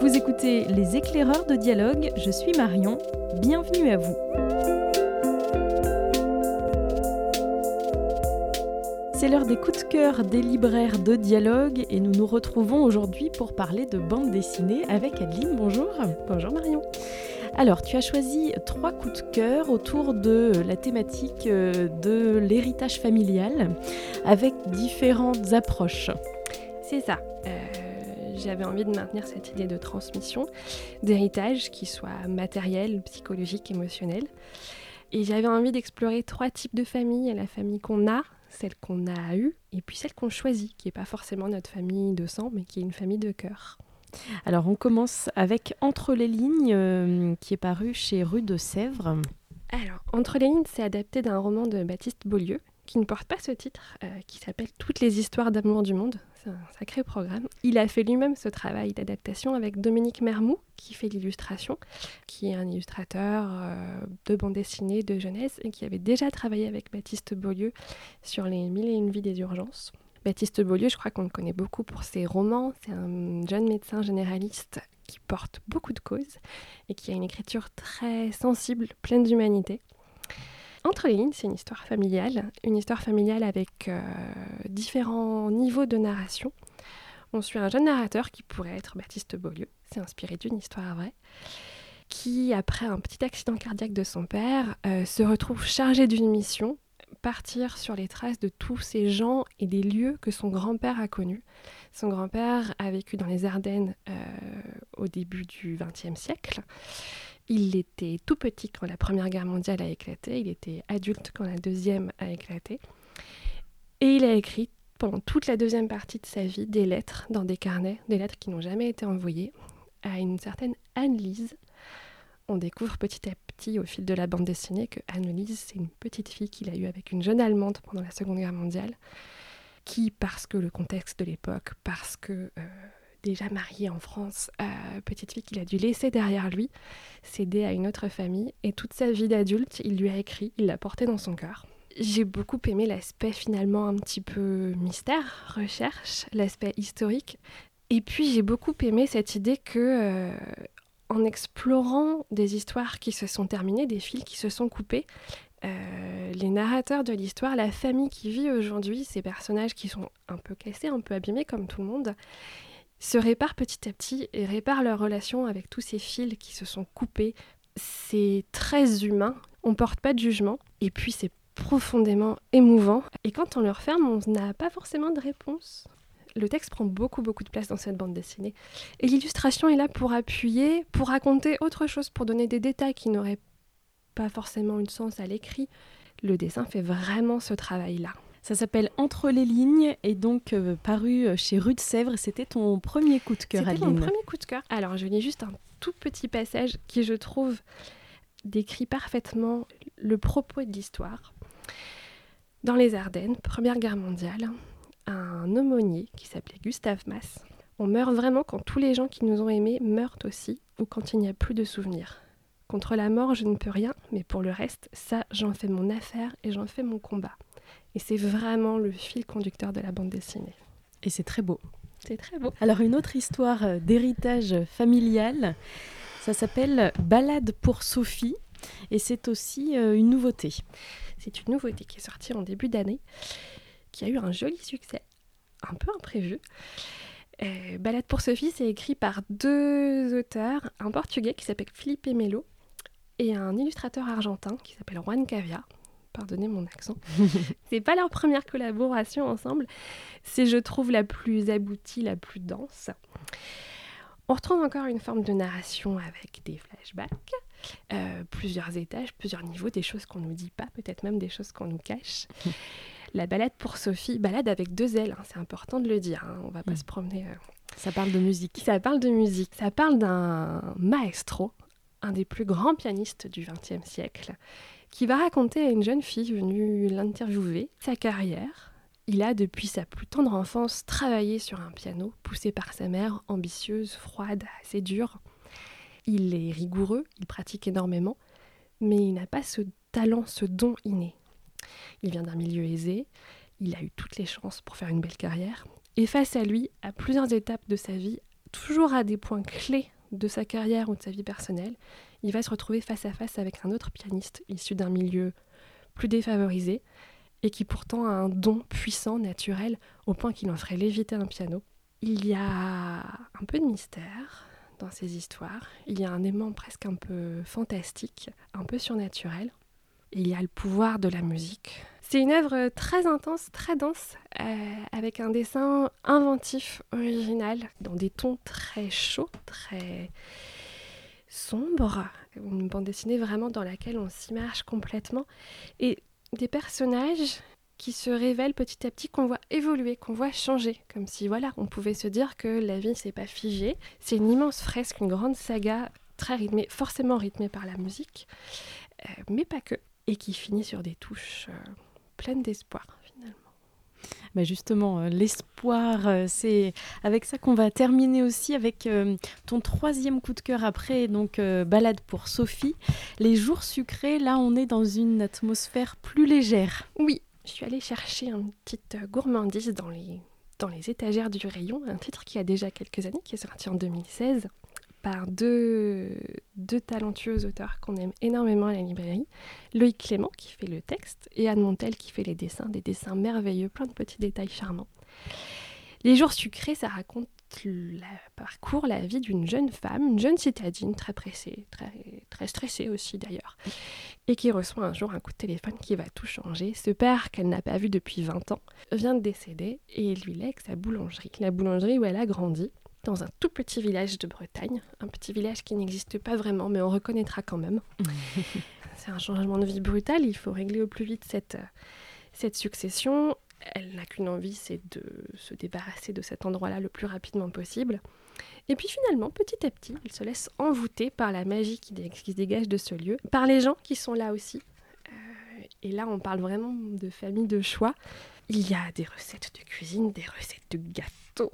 Vous écoutez Les éclaireurs de dialogue, je suis Marion, bienvenue à vous. C'est l'heure des coups de cœur des libraires de dialogue et nous nous retrouvons aujourd'hui pour parler de bande dessinée avec Adeline. Bonjour. Bonjour Marion. Alors, tu as choisi trois coups de cœur autour de la thématique euh, de l'héritage familial avec différentes approches. C'est ça. Euh, j'avais envie de maintenir cette idée de transmission, d'héritage qui soit matériel, psychologique, émotionnel. Et j'avais envie d'explorer trois types de familles. La famille qu'on a, celle qu'on a eue, et puis celle qu'on choisit, qui n'est pas forcément notre famille de sang, mais qui est une famille de cœur. Alors on commence avec Entre les lignes, euh, qui est paru chez Rue de Sèvres. Alors, Entre les lignes, c'est adapté d'un roman de Baptiste Beaulieu, qui ne porte pas ce titre, euh, qui s'appelle Toutes les histoires d'amour du monde. C'est un sacré programme. Il a fait lui-même ce travail d'adaptation avec Dominique Mermou, qui fait l'illustration, qui est un illustrateur euh, de bande dessinée de jeunesse et qui avait déjà travaillé avec Baptiste Beaulieu sur les mille et une vies des urgences. Baptiste Beaulieu, je crois qu'on le connaît beaucoup pour ses romans. C'est un jeune médecin généraliste qui porte beaucoup de causes et qui a une écriture très sensible, pleine d'humanité. Entre les lignes, c'est une histoire familiale, une histoire familiale avec euh, différents niveaux de narration. On suit un jeune narrateur qui pourrait être Baptiste Beaulieu, c'est inspiré d'une histoire vraie, qui, après un petit accident cardiaque de son père, euh, se retrouve chargé d'une mission partir sur les traces de tous ces gens et des lieux que son grand-père a connus. Son grand-père a vécu dans les Ardennes euh, au début du XXe siècle. Il était tout petit quand la Première Guerre mondiale a éclaté, il était adulte quand la Deuxième a éclaté. Et il a écrit pendant toute la deuxième partie de sa vie des lettres dans des carnets, des lettres qui n'ont jamais été envoyées, à une certaine Anne-Lise, on découvre petit à petit au fil de la bande dessinée que Annelise, c'est une petite fille qu'il a eue avec une jeune Allemande pendant la Seconde Guerre mondiale, qui, parce que le contexte de l'époque, parce que euh, déjà mariée en France, euh, petite fille qu'il a dû laisser derrière lui, céder à une autre famille, et toute sa vie d'adulte, il lui a écrit, il l'a porté dans son cœur. J'ai beaucoup aimé l'aspect finalement un petit peu mystère, recherche, l'aspect historique. Et puis j'ai beaucoup aimé cette idée que euh, en explorant des histoires qui se sont terminées, des fils qui se sont coupés, euh, les narrateurs de l'histoire, la famille qui vit aujourd'hui, ces personnages qui sont un peu cassés, un peu abîmés comme tout le monde, se réparent petit à petit et réparent leur relation avec tous ces fils qui se sont coupés. C'est très humain, on porte pas de jugement, et puis c'est profondément émouvant. Et quand on le referme, on n'a pas forcément de réponse le texte prend beaucoup beaucoup de place dans cette bande dessinée. Et l'illustration est là pour appuyer, pour raconter autre chose, pour donner des détails qui n'auraient pas forcément une sens à l'écrit. Le dessin fait vraiment ce travail-là. Ça s'appelle Entre les lignes et donc euh, paru euh, chez Rue de Sèvres. C'était ton premier coup de cœur, C'était mon premier coup de cœur. Alors je lis juste un tout petit passage qui, je trouve, décrit parfaitement le propos de l'histoire. Dans les Ardennes, Première Guerre mondiale, un aumônier qui s'appelait Gustave Mass. On meurt vraiment quand tous les gens qui nous ont aimés meurent aussi, ou quand il n'y a plus de souvenirs. Contre la mort, je ne peux rien, mais pour le reste, ça, j'en fais mon affaire et j'en fais mon combat. Et c'est vraiment le fil conducteur de la bande dessinée. Et c'est très beau. C'est très beau. Alors une autre histoire euh, d'héritage familial, ça s'appelle Balade pour Sophie, et c'est aussi euh, une nouveauté. C'est une nouveauté qui est sortie en début d'année qui a eu un joli succès, un peu imprévu. Euh, Balade pour Sophie, c'est écrit par deux auteurs, un portugais qui s'appelle Felipe Melo et un illustrateur argentin qui s'appelle Juan Cavia. Pardonnez mon accent. c'est pas leur première collaboration ensemble. C'est, je trouve, la plus aboutie, la plus dense. On retrouve encore une forme de narration avec des flashbacks, euh, plusieurs étages, plusieurs niveaux, des choses qu'on nous dit pas, peut-être même des choses qu'on nous cache. La balade pour Sophie, balade avec deux ailes, hein, c'est important de le dire, hein, on va pas mm. se promener. Euh. Ça parle de musique. Ça parle de musique, ça parle d'un maestro, un des plus grands pianistes du XXe siècle, qui va raconter à une jeune fille venue l'interviewer sa carrière. Il a, depuis sa plus tendre enfance, travaillé sur un piano, poussé par sa mère, ambitieuse, froide, assez dure. Il est rigoureux, il pratique énormément, mais il n'a pas ce talent, ce don inné. Il vient d'un milieu aisé, il a eu toutes les chances pour faire une belle carrière, et face à lui, à plusieurs étapes de sa vie, toujours à des points clés de sa carrière ou de sa vie personnelle, il va se retrouver face à face avec un autre pianiste issu d'un milieu plus défavorisé et qui pourtant a un don puissant, naturel, au point qu'il en ferait léviter un piano. Il y a un peu de mystère dans ces histoires, il y a un aimant presque un peu fantastique, un peu surnaturel. Il y a le pouvoir de la musique. C'est une œuvre très intense, très dense, euh, avec un dessin inventif, original, dans des tons très chauds, très sombres. Une bande dessinée vraiment dans laquelle on s'immerge complètement. Et des personnages qui se révèlent petit à petit, qu'on voit évoluer, qu'on voit changer, comme si voilà, on pouvait se dire que la vie c'est pas figé. C'est une immense fresque, une grande saga très rythmée, forcément rythmée par la musique, euh, mais pas que, et qui finit sur des touches euh, pleines d'espoir. Bah justement, euh, l'espoir, c'est avec ça qu'on va terminer aussi avec ton troisième coup de cœur après, donc balade pour Sophie. Les jours sucrés, là on est dans une atmosphère plus légère. Oui, je suis allée chercher une petite gourmandise dans les, dans les étagères du rayon, un titre qui a déjà quelques années, qui est sorti en 2016 par deux, talentueux auteurs qu'on aime énormément à la librairie. Loïc Clément qui fait le texte et Anne Montel qui fait les dessins, des dessins merveilleux, plein de petits détails charmants. Les jours sucrés, ça raconte le parcours, la vie d'une jeune femme, une jeune citadine très pressée, très, très stressée aussi d'ailleurs, et qui reçoit un jour un coup de téléphone qui va tout changer. Ce père qu'elle n'a pas vu depuis 20 ans vient de décéder et lui lègue sa boulangerie, la boulangerie où elle a grandi dans un tout petit village de Bretagne, un petit village qui n'existe pas vraiment, mais on reconnaîtra quand même. C'est un changement de vie brutal, il faut régler au plus vite cette, cette succession elle n'a qu'une envie, c'est de se débarrasser de cet endroit-là le plus rapidement possible. Et puis finalement, petit à petit, elle se laisse envoûter par la magie qui, se dégage de ce lieu, par les gens qui sont là aussi. Euh, et là, on parle vraiment de famille de choix. Il y a des recettes de cuisine, des recettes de gâteaux.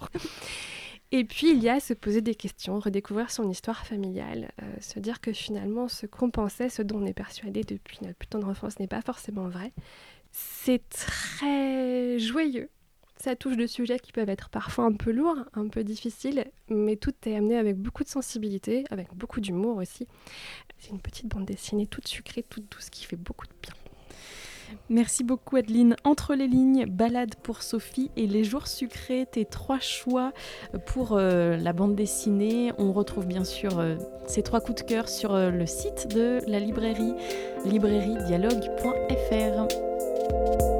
Et puis il y a se poser des questions, redécouvrir son histoire familiale, euh, se dire que finalement ce qu'on pensait, ce dont on est persuadé depuis notre plus tendre enfance n'est pas forcément vrai, c'est très joyeux. Ça touche de sujets qui peuvent être parfois un peu lourds, un peu difficiles, mais tout est amené avec beaucoup de sensibilité, avec beaucoup d'humour aussi. C'est une petite bande dessinée toute sucrée, toute douce, qui fait beaucoup de bien. Merci beaucoup Adeline. Entre les lignes, balade pour Sophie et les jours sucrés, tes trois choix pour euh, la bande dessinée. On retrouve bien sûr euh, ces trois coups de cœur sur euh, le site de la librairie, librairiedialogue.fr.